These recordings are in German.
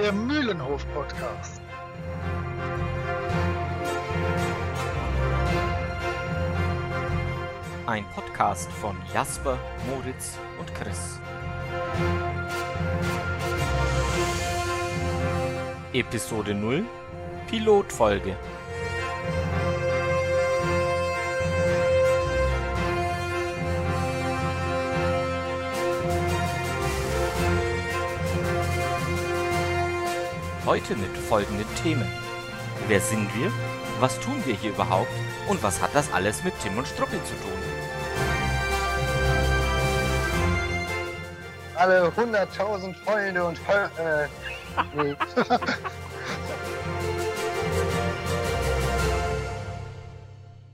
der Mühlenhof-Podcast. Ein Podcast von Jasper, Moritz und Chris. Episode 0 Pilotfolge Heute mit folgenden Themen. Wer sind wir? Was tun wir hier überhaupt? Und was hat das alles mit Tim und Struppi zu tun? Alle 100.000 Freunde und Fol äh, nee.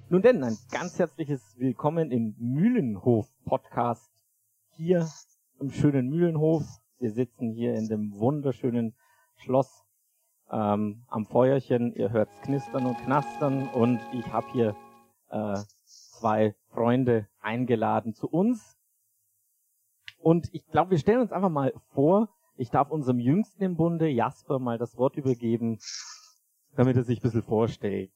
Nun denn, ein ganz herzliches Willkommen im Mühlenhof-Podcast. Hier im schönen Mühlenhof. Wir sitzen hier in dem wunderschönen Schloss ähm, am Feuerchen. Ihr hört's knistern und knastern und ich habe hier äh, zwei Freunde eingeladen zu uns. Und ich glaube, wir stellen uns einfach mal vor. Ich darf unserem Jüngsten im Bunde, Jasper, mal das Wort übergeben, damit er sich ein bisschen vorstellt.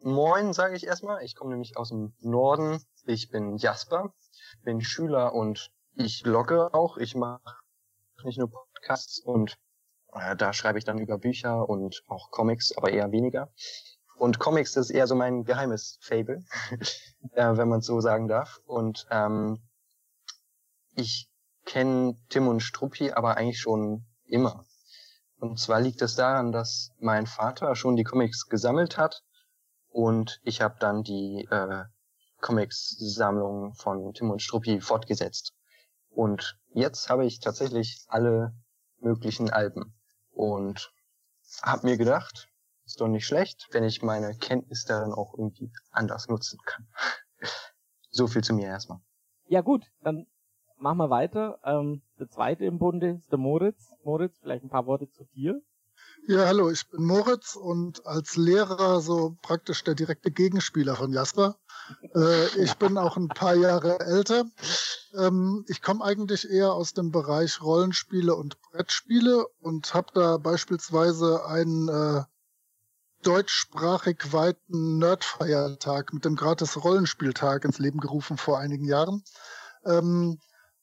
Moin, sage ich erstmal. Ich komme nämlich aus dem Norden. Ich bin Jasper, bin Schüler und ich blogge auch. Ich mache nicht nur Podcasts und äh, da schreibe ich dann über Bücher und auch Comics, aber eher weniger. Und Comics ist eher so mein geheimes Fable, äh, wenn man so sagen darf. Und ähm, ich kenne Tim und Struppi aber eigentlich schon immer. Und zwar liegt es daran, dass mein Vater schon die Comics gesammelt hat und ich habe dann die äh, Comics-Sammlung von Tim und Struppi fortgesetzt. Und jetzt habe ich tatsächlich alle möglichen Alben und habe mir gedacht, ist doch nicht schlecht, wenn ich meine Kenntnis darin auch irgendwie anders nutzen kann. so viel zu mir erstmal. Ja gut, dann machen wir weiter. Ähm, der zweite im Bunde ist der Moritz. Moritz, vielleicht ein paar Worte zu dir. Ja, hallo, ich bin Moritz und als Lehrer so praktisch der direkte Gegenspieler von Jasper. Äh, ich bin auch ein paar Jahre älter. Ähm, ich komme eigentlich eher aus dem Bereich Rollenspiele und Brettspiele und habe da beispielsweise einen äh, deutschsprachig weiten Nerdfeiertag mit dem gratis Rollenspieltag ins Leben gerufen vor einigen Jahren. Ähm,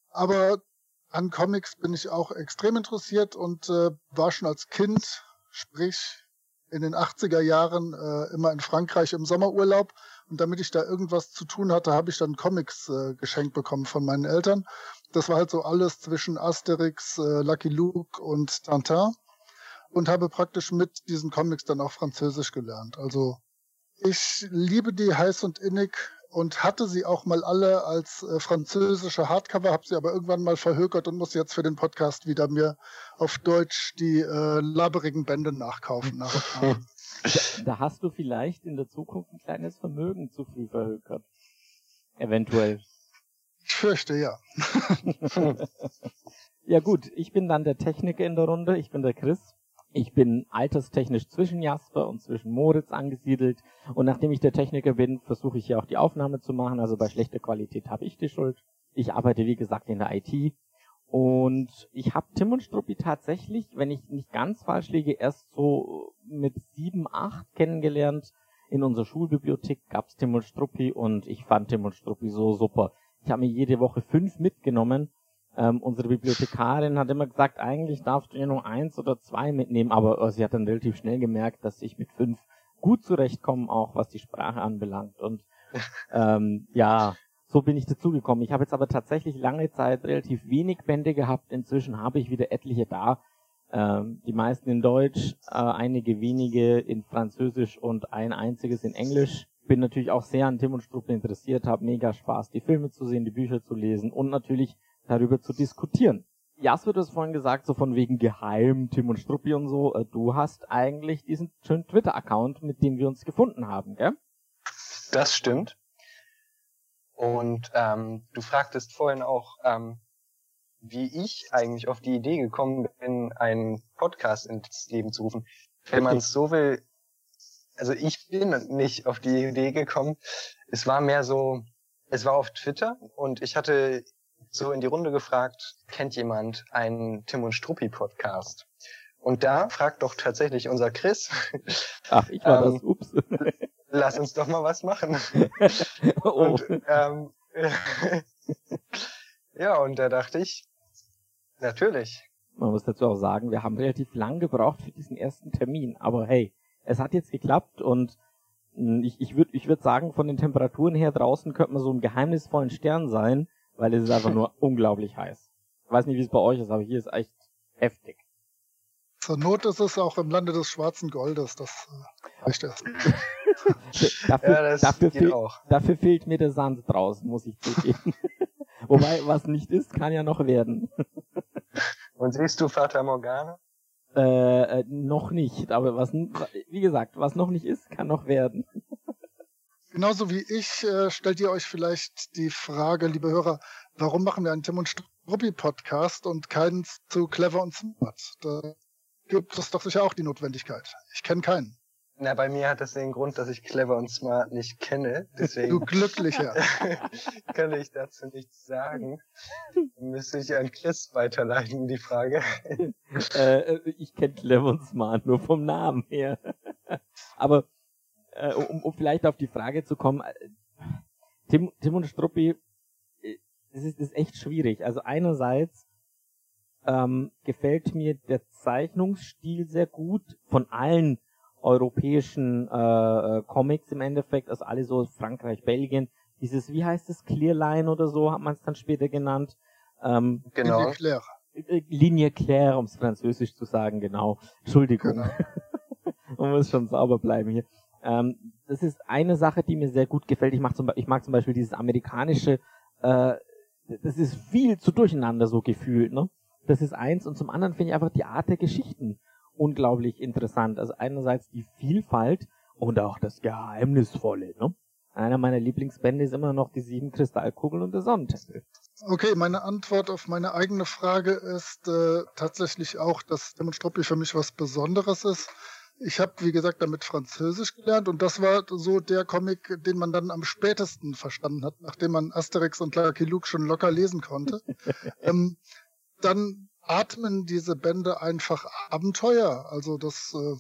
aber an Comics bin ich auch extrem interessiert und äh, war schon als Kind, sprich in den 80er Jahren, äh, immer in Frankreich im Sommerurlaub. Und damit ich da irgendwas zu tun hatte, habe ich dann Comics äh, geschenkt bekommen von meinen Eltern. Das war halt so alles zwischen Asterix, äh, Lucky Luke und Tintin. Und habe praktisch mit diesen Comics dann auch Französisch gelernt. Also ich liebe die heiß und innig und hatte sie auch mal alle als äh, französische Hardcover, habe sie aber irgendwann mal verhökert und muss jetzt für den Podcast wieder mir auf Deutsch die äh, laberigen Bände nachkaufen. Nach da, da hast du vielleicht in der Zukunft ein kleines Vermögen zu früh verhökert. Eventuell. Ich fürchte ja. ja gut, ich bin dann der Techniker in der Runde, ich bin der Chris. Ich bin alterstechnisch zwischen Jasper und zwischen Moritz angesiedelt. Und nachdem ich der Techniker bin, versuche ich ja auch die Aufnahme zu machen. Also bei schlechter Qualität habe ich die Schuld. Ich arbeite, wie gesagt, in der IT. Und ich habe Tim und Struppi tatsächlich, wenn ich nicht ganz falsch liege, erst so mit sieben, acht kennengelernt. In unserer Schulbibliothek gab's Tim und Struppi und ich fand Tim und Struppi so super. Ich habe mir jede Woche fünf mitgenommen ähm, unsere Bibliothekarin hat immer gesagt, eigentlich darfst du ja nur eins oder zwei mitnehmen, aber äh, sie hat dann relativ schnell gemerkt, dass ich mit fünf gut zurechtkomme, auch was die Sprache anbelangt. Und ähm, ja, so bin ich dazugekommen. Ich habe jetzt aber tatsächlich lange Zeit relativ wenig Bände gehabt. Inzwischen habe ich wieder etliche da. Ähm, die meisten in Deutsch, äh, einige wenige in Französisch und ein einziges in Englisch. Bin natürlich auch sehr an Tim und Struppe interessiert, habe mega Spaß, die Filme zu sehen, die Bücher zu lesen und natürlich darüber zu diskutieren. Jasper, du hast vorhin gesagt, so von wegen geheim, Tim und Struppi und so. Äh, du hast eigentlich diesen schönen Twitter-Account, mit dem wir uns gefunden haben, gell? Das stimmt. Und ähm, du fragtest vorhin auch, ähm, wie ich eigentlich auf die Idee gekommen bin, einen Podcast ins Leben zu rufen. Wenn man es so will, also ich bin nicht auf die Idee gekommen. Es war mehr so, es war auf Twitter und ich hatte so in die Runde gefragt, kennt jemand einen Tim und Struppi Podcast? Und da fragt doch tatsächlich unser Chris. Ach, ich war ähm, das, ups. Lass uns doch mal was machen. oh. Und, ähm, ja, und da dachte ich, natürlich. Man muss dazu auch sagen, wir haben relativ lang gebraucht für diesen ersten Termin. Aber hey, es hat jetzt geklappt und hm, ich, ich würde ich würd sagen, von den Temperaturen her draußen könnte man so einen geheimnisvollen Stern sein, weil es ist einfach nur unglaublich heiß. Ich weiß nicht, wie es bei euch ist, aber hier ist echt heftig. Zur Not ist es auch im Lande des schwarzen Goldes, das äh, reicht erst. dafür, ja, dafür, fehl, dafür, fehlt mir der Sand draußen, muss ich zugeben. Wobei, was nicht ist, kann ja noch werden. Und siehst du Vater Morgana? Äh, äh, noch nicht, aber was, wie gesagt, was noch nicht ist, kann noch werden. Genauso wie ich äh, stellt ihr euch vielleicht die Frage, liebe Hörer, warum machen wir einen Tim und Struppi Podcast und keinen zu clever und smart? Da gibt es doch sicher auch die Notwendigkeit. Ich kenne keinen. Na, bei mir hat das den Grund, dass ich clever und smart nicht kenne. Deswegen du Glücklicher. kann ich dazu nichts sagen. Müsste ich an Chris weiterleiten, die Frage. äh, ich kenne clever und smart nur vom Namen her. Aber äh, um, um vielleicht auf die Frage zu kommen, äh, Tim, Tim und Struppi, äh, das ist, das ist echt schwierig. Also einerseits ähm, gefällt mir der Zeichnungsstil sehr gut von allen europäischen äh, äh, Comics im Endeffekt, also alle so Frankreich, Belgien, dieses, wie heißt es, Clearline oder so, hat man es dann später genannt. Ähm, genau. Linie Claire. Linie Claire, um es französisch zu sagen, genau. Entschuldigung. Genau. man muss schon sauber bleiben hier. Ähm, das ist eine Sache, die mir sehr gut gefällt. Ich zum, ich mag zum Beispiel dieses amerikanische, äh, das ist viel zu durcheinander so gefühlt, ne? Das ist eins. Und zum anderen finde ich einfach die Art der Geschichten unglaublich interessant. Also einerseits die Vielfalt und auch das Geheimnisvolle, ne? Einer meiner Lieblingsbände ist immer noch die sieben Kristallkugeln und der Sonnentempel. Okay, meine Antwort auf meine eigene Frage ist äh, tatsächlich auch, dass Demonstroppi für mich was Besonderes ist. Ich habe, wie gesagt, damit Französisch gelernt und das war so der Comic, den man dann am spätesten verstanden hat, nachdem man Asterix und Lucky Luke schon locker lesen konnte. ähm, dann atmen diese Bände einfach Abenteuer. Also das äh,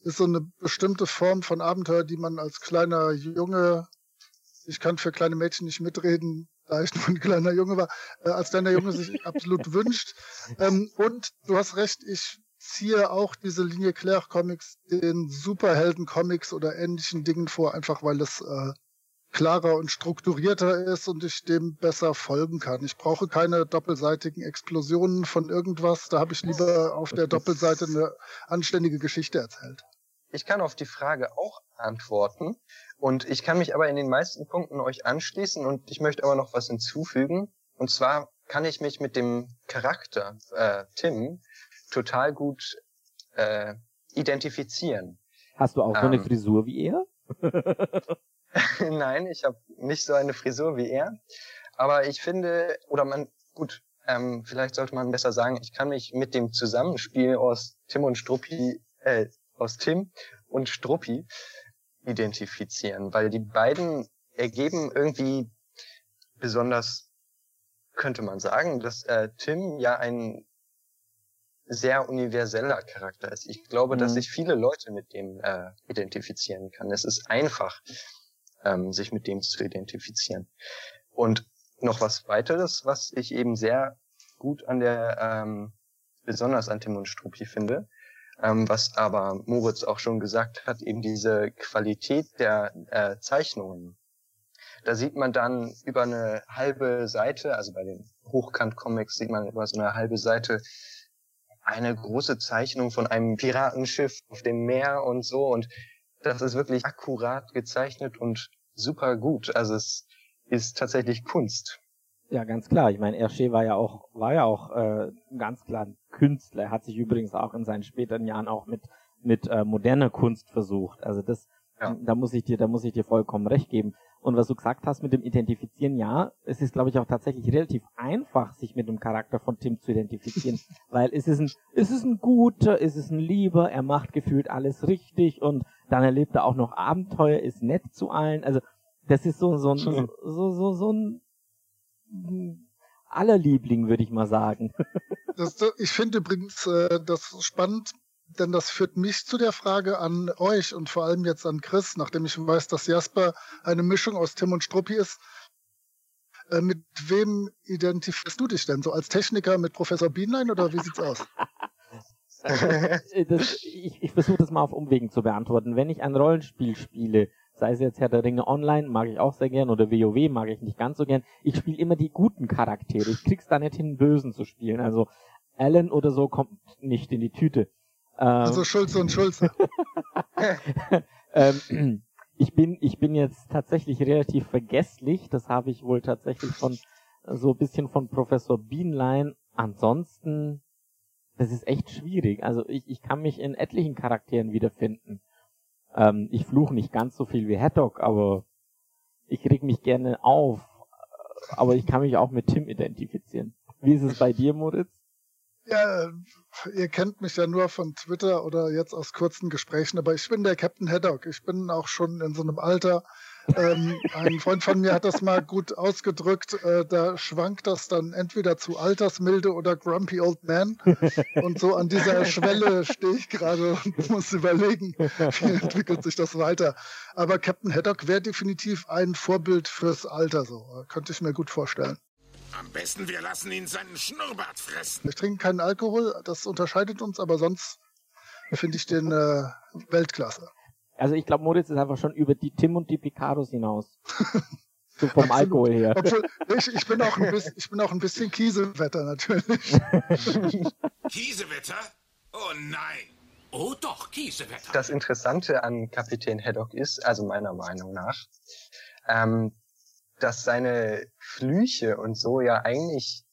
ist so eine bestimmte Form von Abenteuer, die man als kleiner Junge, ich kann für kleine Mädchen nicht mitreden, da ich nur ein kleiner Junge war, äh, als kleiner Junge sich absolut wünscht. Ähm, und du hast recht, ich ziehe auch diese Linie Claire Comics den Superhelden Comics oder ähnlichen Dingen vor, einfach weil es äh, klarer und strukturierter ist und ich dem besser folgen kann. Ich brauche keine doppelseitigen Explosionen von irgendwas. Da habe ich lieber auf der Doppelseite eine anständige Geschichte erzählt. Ich kann auf die Frage auch antworten und ich kann mich aber in den meisten Punkten euch anschließen und ich möchte aber noch was hinzufügen. Und zwar kann ich mich mit dem Charakter äh, Tim total gut äh, identifizieren. Hast du auch so eine ähm, Frisur wie er? Nein, ich habe nicht so eine Frisur wie er. Aber ich finde, oder man, gut, ähm, vielleicht sollte man besser sagen, ich kann mich mit dem Zusammenspiel aus Tim und Struppi, äh, aus Tim und Struppi identifizieren, weil die beiden ergeben irgendwie besonders, könnte man sagen, dass äh, Tim ja ein sehr universeller Charakter ist. Ich glaube, mhm. dass sich viele Leute mit dem äh, identifizieren kann. Es ist einfach, ähm, sich mit dem zu identifizieren. Und noch was weiteres, was ich eben sehr gut an der, ähm, besonders an Tim und Struppi finde, ähm, was aber Moritz auch schon gesagt hat, eben diese Qualität der äh, Zeichnungen. Da sieht man dann über eine halbe Seite, also bei den Hochkant-Comics sieht man über so eine halbe Seite eine große Zeichnung von einem Piratenschiff auf dem Meer und so und das ist wirklich akkurat gezeichnet und super gut. Also es ist tatsächlich Kunst. Ja, ganz klar. Ich meine, Hergé war ja auch, war ja auch äh, ganz klar ein Künstler. Er hat sich übrigens auch in seinen späteren Jahren auch mit mit äh, moderner Kunst versucht. Also das, ja. da muss ich dir, da muss ich dir vollkommen recht geben. Und was du gesagt hast mit dem Identifizieren, ja, es ist, glaube ich, auch tatsächlich relativ einfach, sich mit dem Charakter von Tim zu identifizieren, weil es ist ein, es ist ein guter, es ist ein lieber, er macht gefühlt alles richtig und dann erlebt er auch noch Abenteuer, ist nett zu allen. Also das ist so so ein, so so so ein aller Liebling, würde ich mal sagen. Das, ich finde übrigens äh, das spannend, denn das führt mich zu der Frage an euch und vor allem jetzt an Chris, nachdem ich weiß, dass Jasper eine Mischung aus Tim und Struppi ist. Äh, mit wem identifizierst du dich denn? So als Techniker mit Professor Bienlein oder wie sieht's aus? das, ich ich versuche das mal auf Umwegen zu beantworten. Wenn ich ein Rollenspiel spiele, sei es jetzt Herr der Ringe Online, mag ich auch sehr gern, oder WoW mag ich nicht ganz so gern, ich spiele immer die guten Charaktere. Ich krieg's da nicht hin, Bösen zu spielen. Also Alan oder so kommt nicht in die Tüte. Ähm, also Schulze und Schulze. ähm, ich bin, ich bin jetzt tatsächlich relativ vergesslich. Das habe ich wohl tatsächlich von so ein bisschen von Professor Bienlein. Ansonsten das ist echt schwierig. Also ich, ich kann mich in etlichen Charakteren wiederfinden. Ähm, ich fluche nicht ganz so viel wie Haddock, aber ich reg mich gerne auf. Aber ich kann mich auch mit Tim identifizieren. Wie ist es bei dir, Moritz? Ja, ihr kennt mich ja nur von Twitter oder jetzt aus kurzen Gesprächen, aber ich bin der Captain Haddock. Ich bin auch schon in so einem Alter, ähm, ein Freund von mir hat das mal gut ausgedrückt. Äh, da schwankt das dann entweder zu Altersmilde oder Grumpy Old Man. Und so an dieser Schwelle stehe ich gerade und muss überlegen, wie entwickelt sich das weiter. Aber Captain Haddock wäre definitiv ein Vorbild fürs Alter, so könnte ich mir gut vorstellen. Am besten wir lassen ihn seinen Schnurrbart fressen. Ich trinke keinen Alkohol, das unterscheidet uns, aber sonst finde ich den äh, Weltklasse. Also ich glaube, Moritz ist einfach schon über die Tim und die Picados hinaus. so vom Absolut. Alkohol her. Obwohl, ich, ich, bin auch ein bisschen, ich bin auch ein bisschen Kiesewetter natürlich. Kiesewetter? Oh nein. Oh doch, Kiesewetter. Das Interessante an Kapitän Haddock ist, also meiner Meinung nach, ähm, dass seine Flüche und so ja eigentlich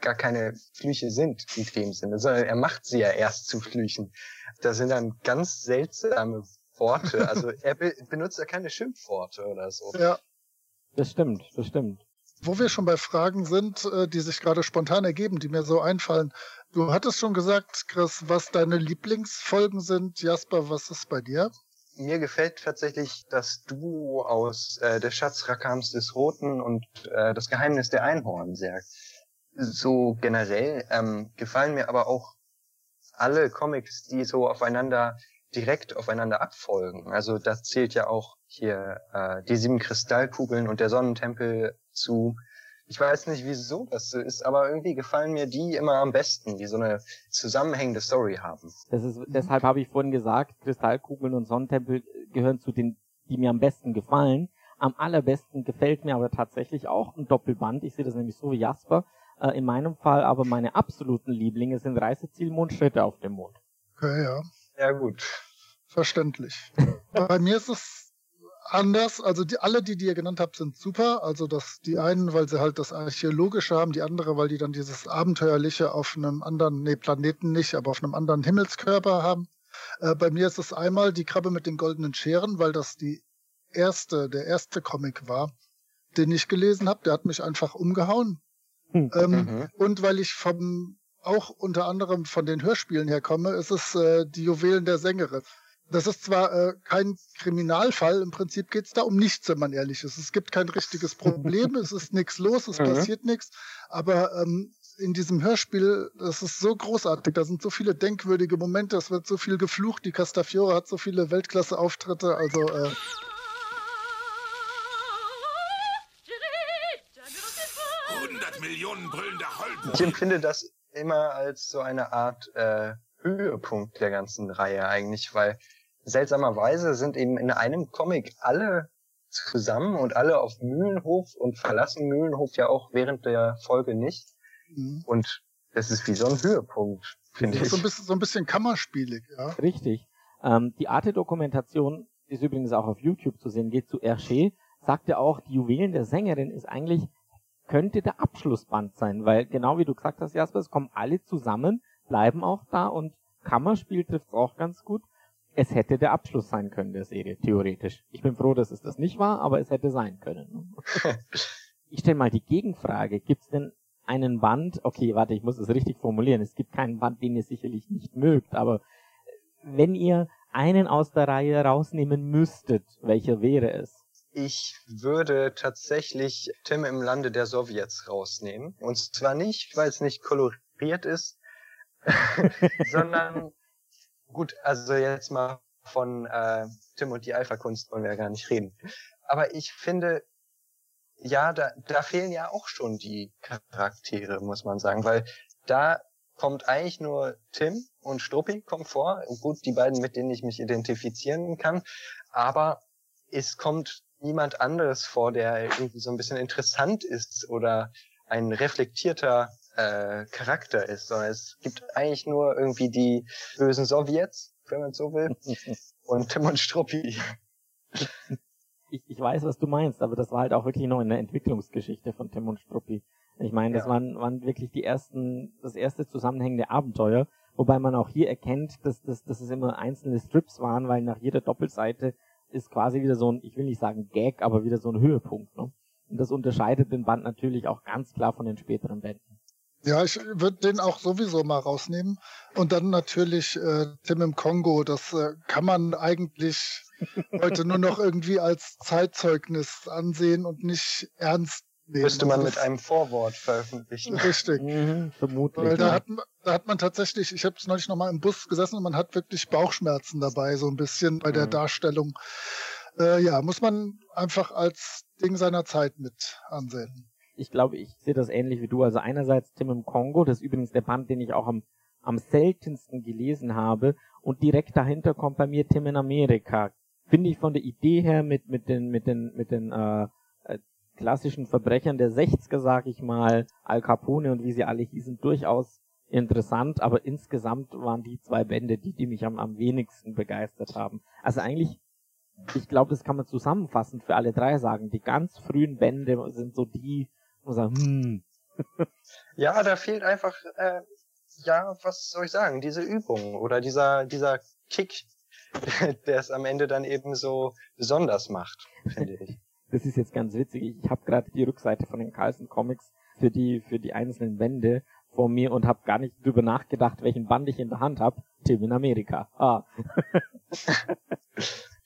gar keine Flüche sind in dem Sinne, sondern er macht sie ja erst zu Flüchen. Da sind dann ganz seltsame Worte. Also er be benutzt ja keine Schimpfworte oder so. Ja. Das stimmt, das stimmt. Wo wir schon bei Fragen sind, äh, die sich gerade spontan ergeben, die mir so einfallen. Du hattest schon gesagt, Chris, was deine Lieblingsfolgen sind. Jasper, was ist bei dir? Mir gefällt tatsächlich das Duo aus äh, Der Schatz Rakams des Roten und äh, Das Geheimnis der Einhorn sehr. So generell ähm, gefallen mir aber auch alle Comics, die so aufeinander direkt aufeinander abfolgen. Also das zählt ja auch hier äh, die sieben Kristallkugeln und der Sonnentempel zu. Ich weiß nicht, wieso das so ist, aber irgendwie gefallen mir die immer am besten, die so eine zusammenhängende Story haben. Das ist, deshalb habe ich vorhin gesagt, Kristallkugeln und Sonnentempel gehören zu den, die mir am besten gefallen. Am allerbesten gefällt mir aber tatsächlich auch ein Doppelband. Ich sehe das nämlich so wie Jasper. Äh, in meinem Fall aber meine absoluten Lieblinge sind Reiseziel Mond, Schritte auf dem Mond. Okay, ja. Ja, gut. Verständlich. Bei mir ist es anders. Also die, alle, die, die ihr genannt habt, sind super. Also das, die einen, weil sie halt das Archäologische haben, die andere, weil die dann dieses Abenteuerliche auf einem anderen, nee, Planeten nicht, aber auf einem anderen Himmelskörper haben. Äh, bei mir ist es einmal die Krabbe mit den goldenen Scheren, weil das die erste, der erste Comic war, den ich gelesen habe. Der hat mich einfach umgehauen. Hm. Ähm, mhm. Und weil ich vom auch unter anderem von den Hörspielen herkomme, ist es äh, die Juwelen der Sängerin. Das ist zwar äh, kein Kriminalfall, im Prinzip geht es da um nichts, wenn man ehrlich ist. Es gibt kein richtiges Problem, es ist nichts los, es mhm. passiert nichts, aber ähm, in diesem Hörspiel, das ist so großartig, da sind so viele denkwürdige Momente, es wird so viel geflucht, die Castafiore hat so viele Weltklasse-Auftritte, also äh, 100 Millionen brüllende Holden. Ich empfinde das immer als so eine Art äh, Höhepunkt der ganzen Reihe eigentlich, weil seltsamerweise sind eben in einem Comic alle zusammen und alle auf Mühlenhof und verlassen Mühlenhof ja auch während der Folge nicht. Mhm. Und das ist wie so ein Höhepunkt, finde ich. So ein, bisschen, so ein bisschen kammerspielig, ja. Richtig. Ähm, die Arte-Dokumentation ist übrigens auch auf YouTube zu sehen, geht zu Hergé, sagt ja auch, die Juwelen der Sängerin ist eigentlich, könnte der Abschlussband sein, weil genau wie du gesagt hast, Jasper, es kommen alle zusammen, bleiben auch da und Kammerspiel trifft es auch ganz gut. Es hätte der Abschluss sein können der Serie, theoretisch. Ich bin froh, dass es das nicht war, aber es hätte sein können. ich stelle mal die Gegenfrage. Gibt es denn einen Band, okay, warte, ich muss es richtig formulieren, es gibt keinen Band, den ihr sicherlich nicht mögt, aber wenn ihr einen aus der Reihe rausnehmen müsstet, welcher wäre es? Ich würde tatsächlich Tim im Lande der Sowjets rausnehmen. Und zwar nicht, weil es nicht koloriert ist, sondern gut, also jetzt mal von äh, Tim und die Alpha-Kunst wollen wir ja gar nicht reden. Aber ich finde, ja, da, da fehlen ja auch schon die Charaktere, muss man sagen, weil da kommt eigentlich nur Tim und Struppi kommen vor. Gut, die beiden, mit denen ich mich identifizieren kann. Aber es kommt niemand anderes vor, der irgendwie so ein bisschen interessant ist oder ein reflektierter äh, Charakter ist, sondern es gibt eigentlich nur irgendwie die bösen Sowjets, wenn man so will, und Tim und Struppi. Ich, ich weiß, was du meinst, aber das war halt auch wirklich noch in der Entwicklungsgeschichte von Tim und Struppi. Ich meine, das ja. waren, waren wirklich die ersten, das erste zusammenhängende Abenteuer, wobei man auch hier erkennt, dass, dass, dass es immer einzelne Strips waren, weil nach jeder Doppelseite ist quasi wieder so ein, ich will nicht sagen Gag, aber wieder so ein Höhepunkt. Ne? Und das unterscheidet den Band natürlich auch ganz klar von den späteren Bänden. Ja, ich würde den auch sowieso mal rausnehmen. Und dann natürlich äh, Tim im Kongo. Das äh, kann man eigentlich heute nur noch irgendwie als Zeitzeugnis ansehen und nicht ernst nehmen. Müsste man mit einem Vorwort veröffentlichen. Richtig. Mhm, vermutlich. Weil da hat, da hat man tatsächlich, ich habe neulich noch mal im Bus gesessen und man hat wirklich Bauchschmerzen dabei, so ein bisschen bei der mhm. Darstellung. Äh, ja, muss man einfach als Ding seiner Zeit mit ansehen ich glaube, ich sehe das ähnlich wie du. Also einerseits Tim im Kongo, das ist übrigens der Band, den ich auch am, am seltensten gelesen habe. Und direkt dahinter kommt bei mir Tim in Amerika. Finde ich von der Idee her mit, mit den, mit den, mit den äh, äh klassischen Verbrechern der 60er, sag ich mal, Al Capone und wie sie alle hießen, durchaus interessant, aber insgesamt waren die zwei Bände die, die mich am, am wenigsten begeistert haben. Also eigentlich, ich glaube, das kann man zusammenfassend für alle drei sagen. Die ganz frühen Bände sind so die, und sagen, hm. Ja, da fehlt einfach, äh, ja, was soll ich sagen, diese Übung oder dieser, dieser Kick, der es am Ende dann eben so besonders macht, finde ich. Das ist jetzt ganz witzig. Ich habe gerade die Rückseite von den Carlson Comics für die für die einzelnen Bände vor mir und habe gar nicht drüber nachgedacht, welchen Band ich in der Hand habe. Tim in Amerika. Ah.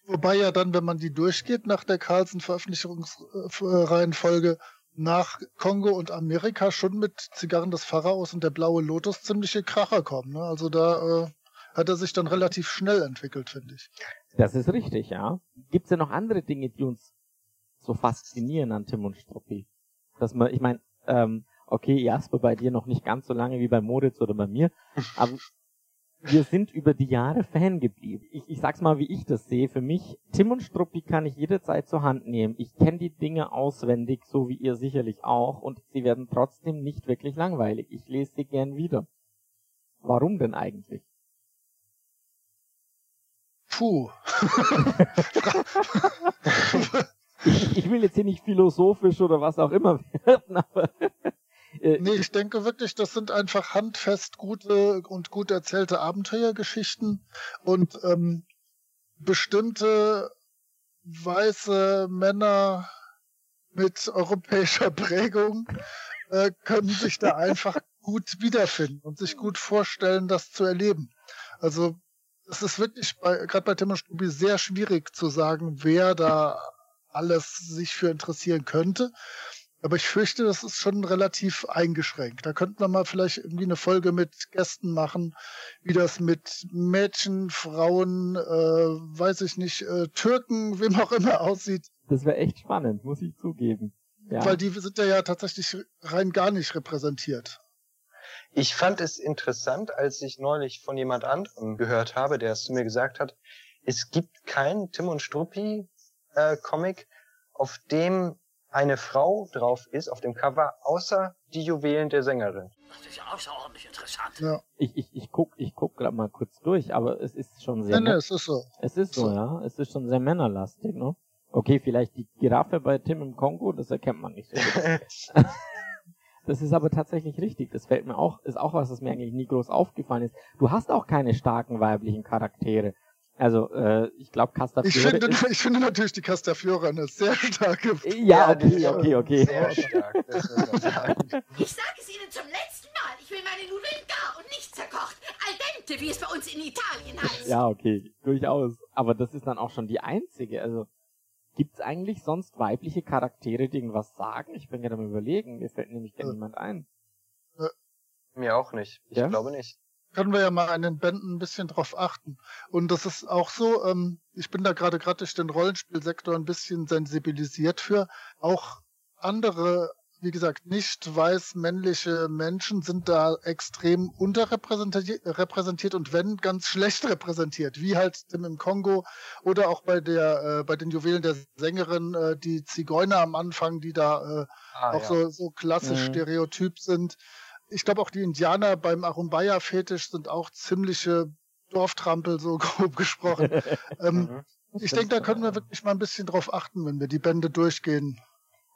Wobei ja dann, wenn man die durchgeht nach der Carlson Veröffentlichungsreihenfolge, nach Kongo und Amerika schon mit Zigarren des Pharaos und der blaue Lotus ziemliche Kracher kommen. Ne? Also da äh, hat er sich dann relativ schnell entwickelt, finde ich. Das ist richtig, ja. Gibt es denn noch andere Dinge, die uns so faszinieren an Tim und Struppi? Dass man, ich meine, ähm, okay, Jasper bei dir noch nicht ganz so lange wie bei Moritz oder bei mir, aber wir sind über die Jahre Fan geblieben. Ich, ich sag's mal, wie ich das sehe. Für mich, Tim und Struppi kann ich jederzeit zur Hand nehmen. Ich kenne die Dinge auswendig, so wie ihr sicherlich auch, und sie werden trotzdem nicht wirklich langweilig. Ich lese sie gern wieder. Warum denn eigentlich? Puh. ich, ich will jetzt hier nicht philosophisch oder was auch immer werden, aber äh, nee, ich denke wirklich, das sind einfach handfest gute und gut erzählte Abenteuergeschichten und ähm, bestimmte weiße Männer mit europäischer Prägung äh, können sich da einfach gut wiederfinden und sich gut vorstellen, das zu erleben. Also es ist wirklich bei, gerade bei Tim und Stubi sehr schwierig zu sagen, wer da alles sich für interessieren könnte. Aber ich fürchte, das ist schon relativ eingeschränkt. Da könnten wir mal vielleicht irgendwie eine Folge mit Gästen machen, wie das mit Mädchen, Frauen, äh, weiß ich nicht, äh, Türken, wem auch immer aussieht. Das wäre echt spannend, muss ich zugeben. Ja. Weil die sind ja, ja tatsächlich rein gar nicht repräsentiert. Ich fand es interessant, als ich neulich von jemand anderem gehört habe, der es zu mir gesagt hat, es gibt keinen Tim und Struppi äh, Comic, auf dem eine Frau drauf ist auf dem Cover, außer die Juwelen der Sängerin. Das ist ja außerordentlich interessant. Ja. Ich, ich, ich guck, ich guck gerade mal kurz durch, aber es ist schon sehr. Nee, nee, es ist so. Es ist so, ja. Es ist schon sehr männerlastig, ne? Okay, vielleicht die Giraffe bei Tim im Kongo, das erkennt man nicht so. das ist aber tatsächlich richtig. Das fällt mir auch, ist auch was, was mir eigentlich nie groß aufgefallen ist. Du hast auch keine starken weiblichen Charaktere. Also äh, ich glaube Castafiore. Ich finde, ich finde natürlich die Castafiore eine sehr starke. Ja, okay, okay, okay. Sehr stark. ich sage es Ihnen zum letzten Mal. Ich will meine Nudeln gar und nicht zerkocht. Al dente, wie es bei uns in Italien heißt. Ja, okay, durchaus. Aber das ist dann auch schon die einzige. Also Gibt's eigentlich sonst weibliche Charaktere, die irgendwas sagen? Ich bin gerade am überlegen, mir fällt nämlich gar Ja. niemand ein. Mir auch nicht. Ich Ja? glaube nicht. Können wir ja mal an den Bänden ein bisschen drauf achten. Und das ist auch so, ähm, ich bin da gerade gerade durch den Rollenspielsektor ein bisschen sensibilisiert für. Auch andere, wie gesagt, nicht weiß männliche Menschen sind da extrem unterrepräsentiert repräsentiert und wenn ganz schlecht repräsentiert, wie halt im Kongo oder auch bei der äh, bei den Juwelen der Sängerin äh, die Zigeuner am Anfang, die da äh, Ah, auch ja. so, so klassisch Mhm. Stereotyp sind. Ich glaube auch die Indianer beim Arumbaya-Fetisch sind auch ziemliche Dorftrampel, so grob gesprochen. ähm, Mhm. ich denke, da können wir wirklich mal ein bisschen drauf achten, wenn wir die Bände durchgehen.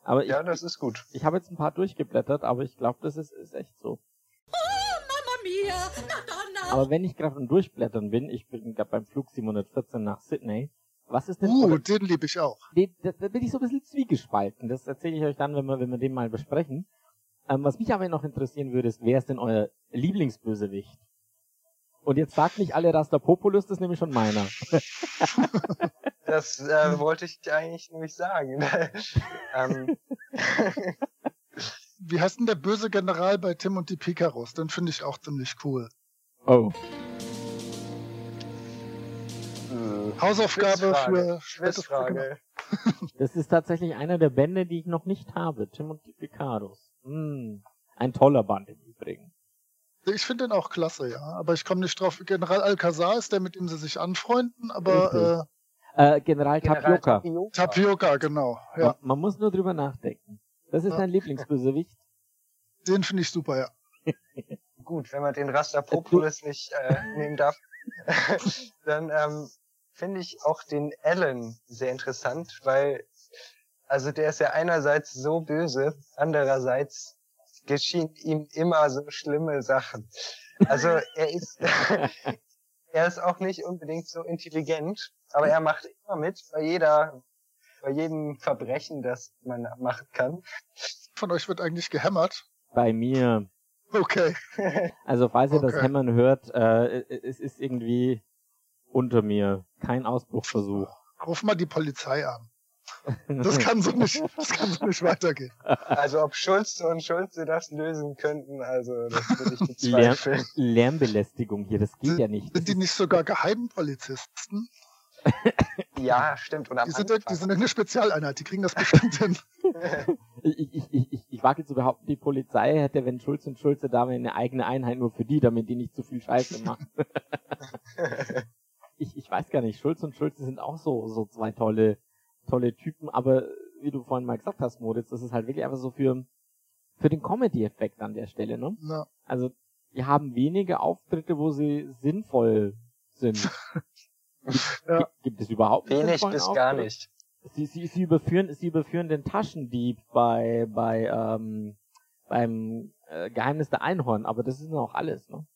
Aber ich, Ja, das ist gut. ich habe jetzt ein paar durchgeblättert, aber ich glaube, das ist, ist echt so. Mamma mia, Madonna. Aber wenn ich gerade am Durchblättern bin, ich bin gerade beim Flug 714 nach Sydney, was ist denn... Uh, oder- den liebe ich auch. Nee, da, da bin ich so ein bisschen zwiegespalten. Das erzähle ich euch dann, wenn wir, wenn wir den mal besprechen. Ähm, was mich aber noch interessieren würde, ist, wer ist denn euer Lieblingsbösewicht? Und jetzt sagt nicht alle Rastapopoulos, das ist nämlich schon meiner. Das äh, wollte ich eigentlich nämlich sagen. ähm, Wie heißt denn der böse General bei Tim und die Picaros? Den finde ich auch ziemlich cool. Oh. äh, Hausaufgabe Quizfrage. für. Quizfrage. Das ist tatsächlich einer der Bände, die ich noch nicht habe. Tim und die Picados. Hm. Ein toller Band im Übrigen. Ich finde den auch klasse, ja. Aber ich komme nicht drauf. General Alcazar ist der, mit dem sie sich anfreunden, aber Äh, General General Tapioca. äh, Tapioca, genau. Ja, Man, man muss nur drüber nachdenken. Das ist Ja. dein Lieblingsbösewicht. den finde ich super, ja. Gut, wenn man den Rastapopoulos nicht äh, nehmen darf, dann ähm, finde ich auch den Alan sehr interessant, weil also der ist ja einerseits so böse, andererseits geschehen ihm immer so schlimme Sachen. Also er ist er ist auch nicht unbedingt so intelligent, aber er macht immer mit bei jeder bei jedem Verbrechen, das man machen kann. Von euch wird eigentlich gehämmert. Bei mir. Okay. Also falls ihr das Okay. Hämmern hört, äh, es ist irgendwie unter mir. Kein Ausbruchversuch. Ruf mal die Polizei an. Das kann so nicht, das kann so nicht weitergehen. Also ob Schulze und Schulze das lösen könnten, also das würde ich Lärm, bezweifeln. Lärmbelästigung hier, das geht ja nicht. Sind die nicht sogar Geheimpolizisten? Ja, stimmt. Und am Die sind, ja- die sind eine Spezialeinheit, die kriegen das bestimmt hin. ich, ich, ich, ich, ich wage zu behaupten, die Polizei hätte, wenn Schulze und Schulze da wären, eine eigene Einheit nur für die, damit die nicht zu viel Scheiße machen. ich, ich weiß gar nicht, Schulze und Schulze sind auch so, so zwei tolle, tolle Typen, aber wie du vorhin mal gesagt hast, Moritz, das ist halt wirklich einfach so für, für den Comedy-Effekt an der Stelle, ne? Ja. Also, die haben wenige Auftritte, wo sie sinnvoll sind. Ja. Gibt, es überhaupt einen wenig bis gar Auftritt? nicht. Sie, sie, sie überführen, sie überführen den Taschendieb bei, bei, ähm, beim äh, Geheimnis der Einhorn, aber das ist noch alles, ne?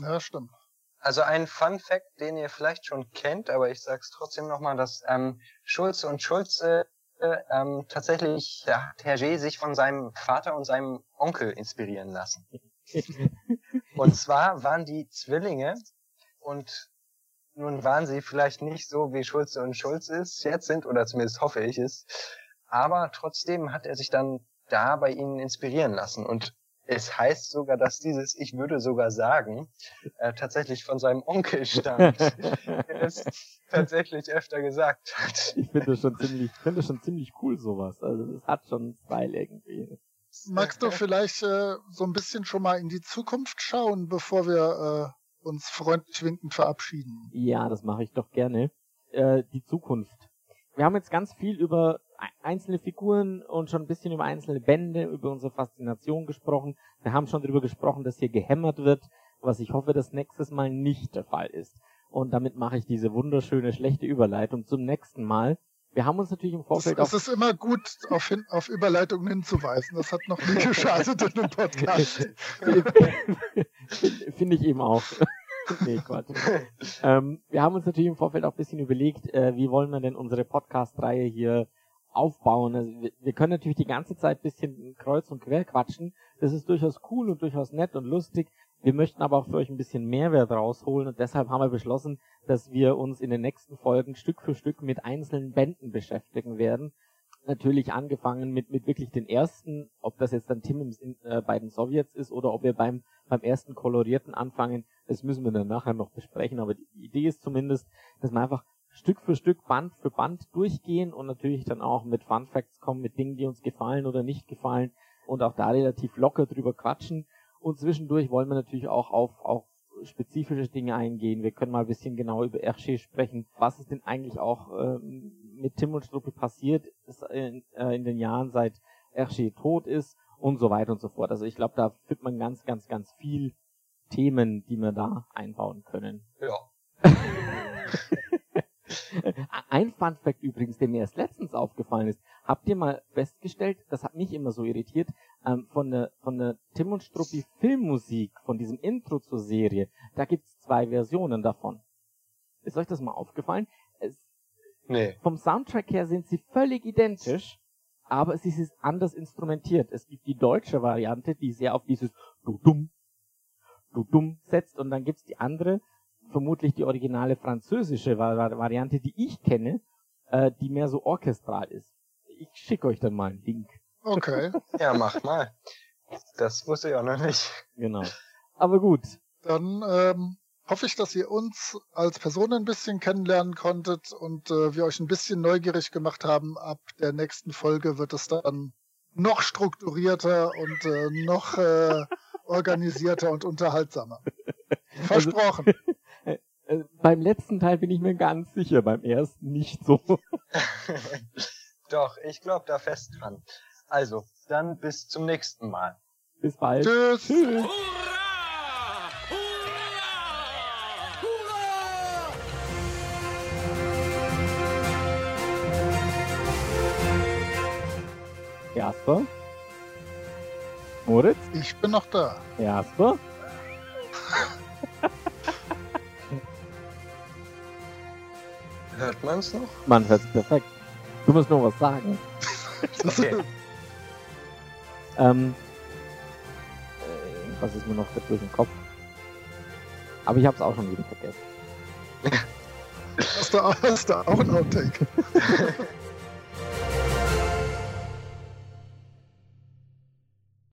ja, stimmt. Also ein Fun Fact, den ihr vielleicht schon kennt, aber ich sag's trotzdem nochmal, dass ähm, Schulze und Schulze äh, ähm, tatsächlich ja, hat Hergé sich von seinem Vater und seinem Onkel inspirieren lassen. Und zwar waren die Zwillinge und nun waren sie vielleicht nicht so, wie Schulze und Schulze es jetzt sind, oder zumindest hoffe ich es. Aber trotzdem hat er sich dann da bei ihnen inspirieren lassen. Und es heißt sogar, dass dieses Ich würde sogar sagen, äh, tatsächlich von seinem Onkel stammt, der es tatsächlich öfter gesagt hat. Ich finde das schon ziemlich, finde schon ziemlich cool sowas. Also das hat schon Style irgendwie. Magst du vielleicht äh, so ein bisschen schon mal in die Zukunft schauen, bevor wir äh, uns freundlich winkend verabschieden? Ja, das mache ich doch gerne. Äh, die Zukunft. Wir haben jetzt ganz viel über ei- einzelne Figuren und schon ein bisschen über einzelne Bände, über unsere Faszination gesprochen. Wir haben schon darüber gesprochen, dass hier gehämmert wird, was ich hoffe, dass nächstes Mal nicht der Fall ist. Und damit mache ich diese wunderschöne, schlechte Überleitung zum nächsten Mal. Wir haben uns natürlich im Es, Vorfeld es auch ist immer gut, auf, hin, auf Überleitungen hinzuweisen. Das hat noch nie geschadet in einem Podcast. Finde ich eben auch. nee, Quatsch. ähm, wir haben uns natürlich im Vorfeld auch ein bisschen überlegt, äh, wie wollen wir denn unsere Podcast-Reihe hier aufbauen. Also wir, wir können natürlich die ganze Zeit bisschen kreuz und quer quatschen. Das ist durchaus cool und durchaus nett und lustig. Wir möchten aber auch für euch ein bisschen Mehrwert rausholen und deshalb haben wir beschlossen, dass wir uns in den nächsten Folgen Stück für Stück mit einzelnen Bänden beschäftigen werden. Natürlich angefangen mit, mit wirklich den ersten, ob das jetzt dann Tim im, äh, bei den Sowjets ist oder ob wir beim, beim ersten Kolorierten anfangen, das müssen wir dann nachher noch besprechen, aber die Idee ist zumindest, dass wir einfach Stück für Stück, Band für Band durchgehen und natürlich dann auch mit Fun Facts kommen, mit Dingen, die uns gefallen oder nicht gefallen und auch da relativ locker drüber quatschen und zwischendurch wollen wir natürlich auch auf, auf spezifische Dinge eingehen. Wir können mal ein bisschen genauer über Hergé sprechen. Was ist denn eigentlich auch ähm, mit Tim und Struppi passiert ist in, äh, in den Jahren, seit Hergé tot ist und so weiter und so fort. Also ich glaube, da findet man ganz, ganz, ganz viel Themen, die wir da einbauen können. Ja. Ein Fun Fact übrigens, der mir erst letztens aufgefallen ist. Habt ihr mal festgestellt, das hat mich immer so irritiert, ähm, von der, von der Tim und Struppi Filmmusik, von diesem Intro zur Serie, da gibt's zwei Versionen davon. Ist euch das mal aufgefallen? Es, Nee. vom Soundtrack her sind sie völlig identisch, aber es ist anders instrumentiert. Es gibt die deutsche Variante, die sehr auf dieses du dumm, du dumm setzt und dann gibt's die andere, vermutlich die originale französische Vari- Variante, die ich kenne, äh, die mehr so orchestral ist. Ich schicke euch dann mal einen Link. Okay, Ja, mach mal. Das wusste ich auch noch nicht. Genau. Aber gut. dann ähm, hoffe ich, dass ihr uns als Person ein bisschen kennenlernen konntet und äh, wir euch ein bisschen neugierig gemacht haben. Ab der nächsten Folge wird es dann noch strukturierter und äh, noch äh, organisierter und unterhaltsamer. Versprochen. Äh, beim letzten Teil bin ich mir ganz sicher, beim ersten nicht so. Doch, ich glaube da fest dran. Also, dann bis zum nächsten Mal. Bis bald. Tschüss. Tschüss. Jasper? Moritz? Ich bin noch da. Jasper? Hört man's noch? Man hört's perfekt. Du musst nur was sagen. Okay. Ähm, äh, was ist mir noch durch den Kopf? Aber ich hab's auch schon wieder vergessen. Hast du, hast du auch ein Outtake?